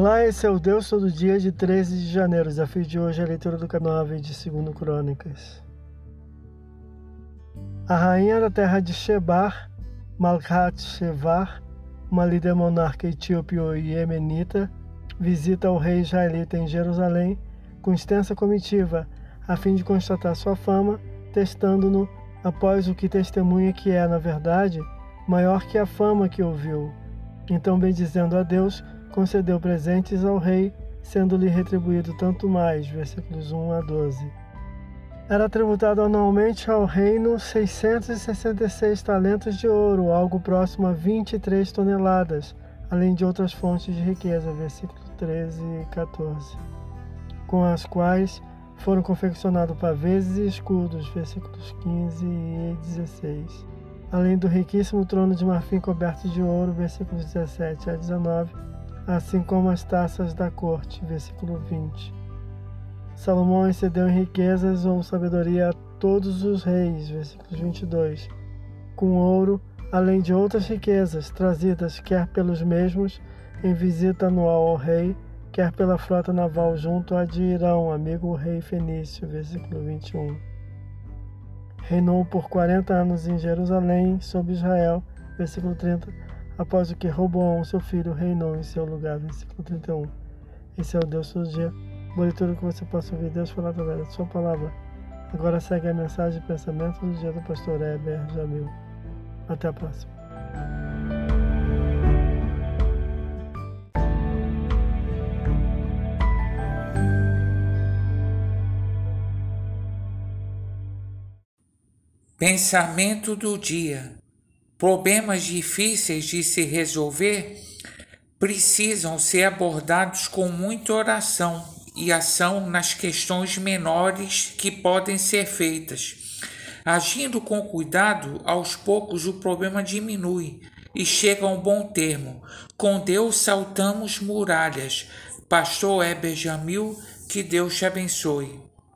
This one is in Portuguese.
Olá, esse é o Deus Todo Dia de 13 de janeiro. O desafio de hoje é a leitura do capítulo 9 de 2 Crônicas. A rainha da terra de Shebar, Malkat Shevar, uma líder monarca etíope e yemenita, visita o rei israelita em Jerusalém com extensa comitiva, a fim de constatar sua fama, testando-no após o que testemunha que é, na verdade, maior que a fama que ouviu. Então, bendizendo a Deus, concedeu presentes ao rei, sendo-lhe retribuído tanto mais. Versículos 1 a 12. Era tributado anualmente ao reino 666 talentos de ouro, algo próximo a 23 toneladas, além de outras fontes de riqueza. Versículos 13 e 14. Com as quais foram confeccionados pavês e escudos. Versículos 15 e 16 além do riquíssimo trono de marfim coberto de ouro, versículos 17 a 19, assim como as taças da corte, versículo 20. Salomão excedeu em riquezas ou sabedoria a todos os reis, versículos 22, com ouro, além de outras riquezas trazidas quer pelos mesmos em visita anual ao rei, quer pela frota naval junto a de Irão, amigo rei fenício, versículo 21. Reinou por 40 anos em Jerusalém, sobre Israel, versículo 30, após o que Roboão, seu filho, reinou em seu lugar, versículo 31. Esse é o Deus do dia. Boa leitura que você possa ouvir Deus falar através da sua palavra. Agora segue a mensagem e pensamento do dia do pastor Heber Jamil. Até a próxima. Pensamento do dia: problemas difíceis de se resolver precisam ser abordados com muita oração e ação nas questões menores que podem ser feitas. Agindo com cuidado, aos poucos o problema diminui e chega a um bom termo. Com Deus saltamos muralhas. Pastor Heber Jamil, que Deus te abençoe.